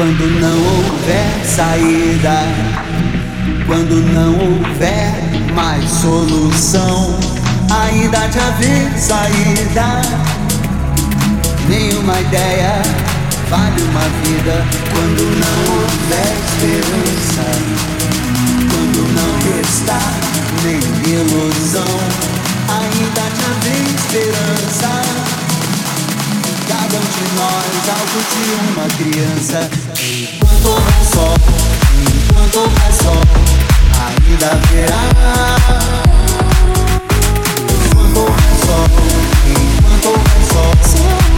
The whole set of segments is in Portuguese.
Quando não houver saída, quando não houver mais solução, ainda te haver saída. Nenhuma ideia vale uma vida quando não houver esperança, quando não restar nem ilusão, ainda te haver esperança cada de nós algo de uma criança. Enquanto houver sol, enquanto houver sol, ainda haverá. Enquanto houver sol, enquanto houver sol.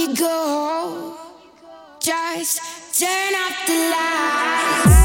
you go, just turn off the lights.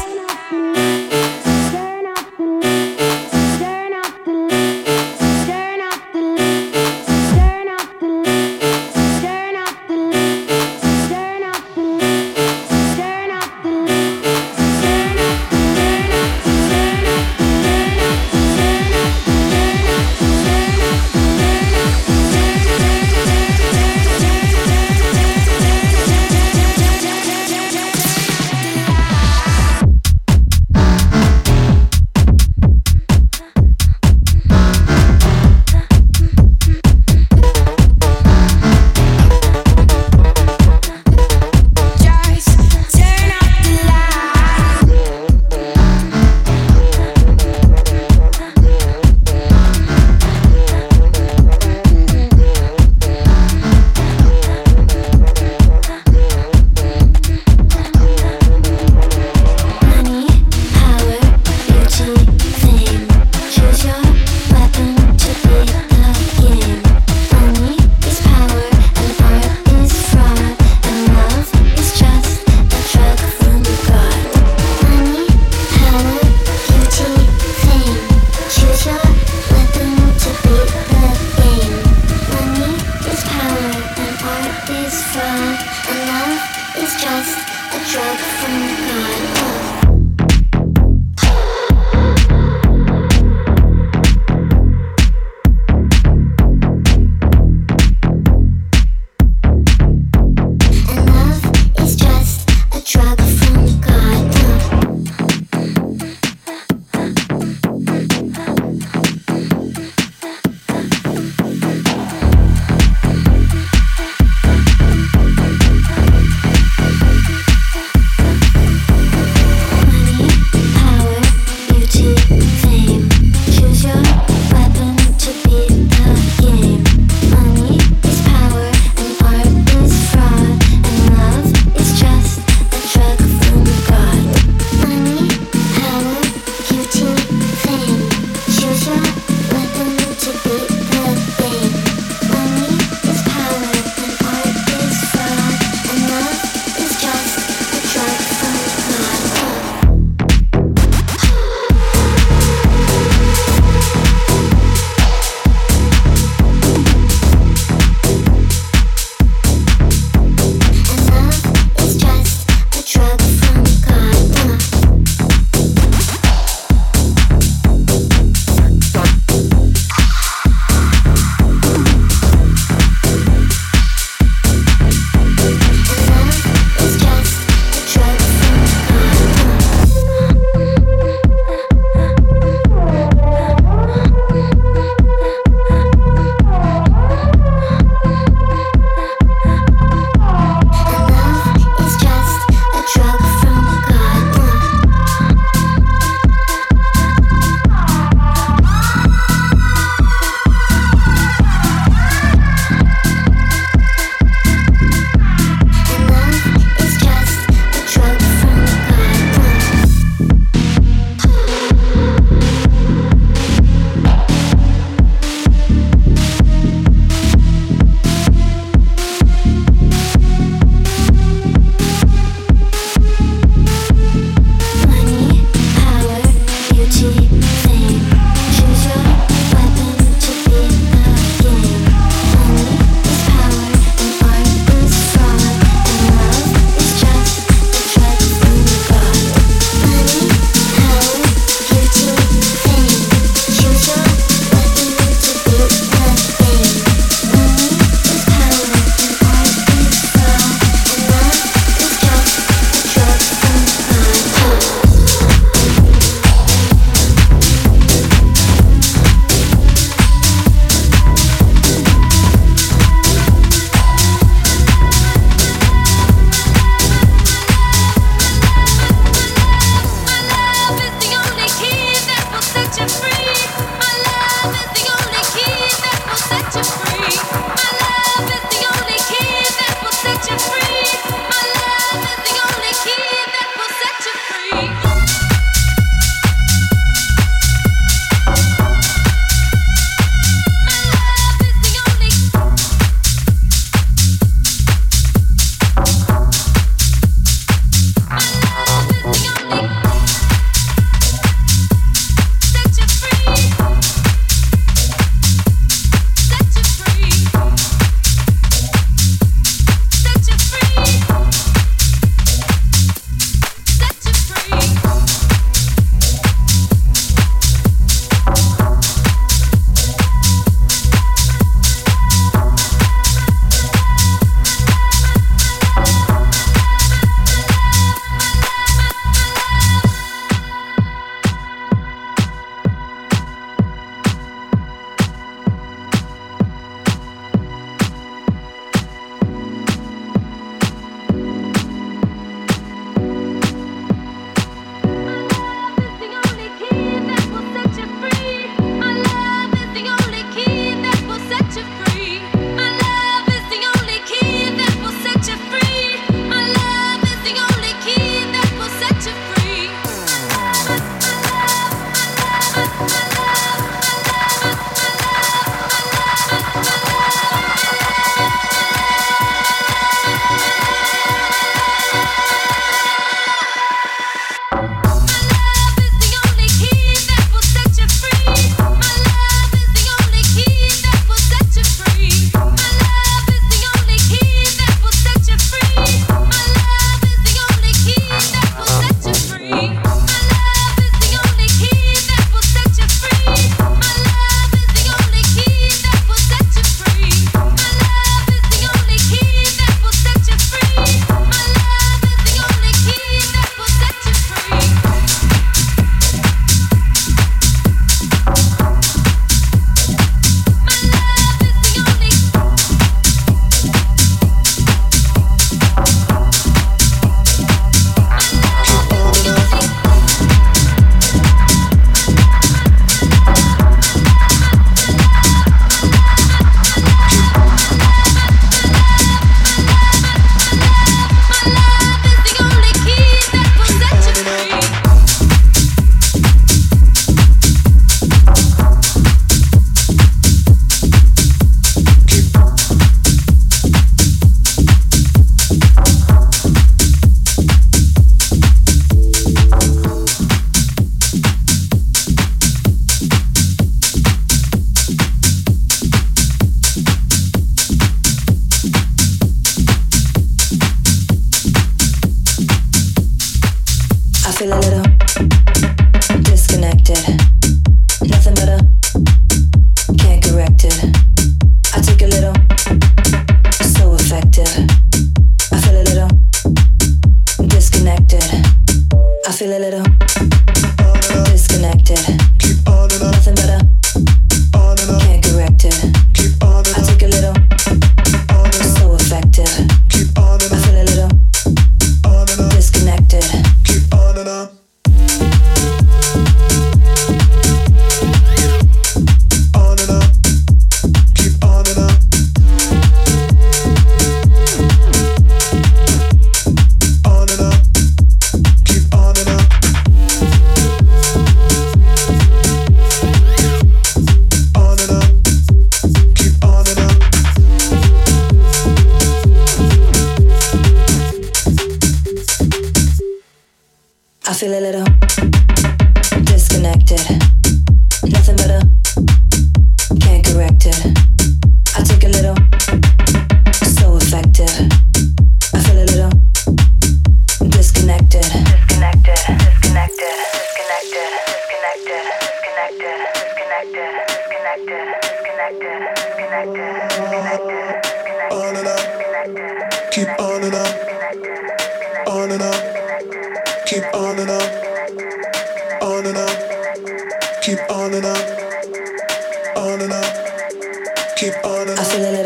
Keep on and up, on and up, keep on and up, on and up, keep on and up.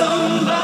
somebody.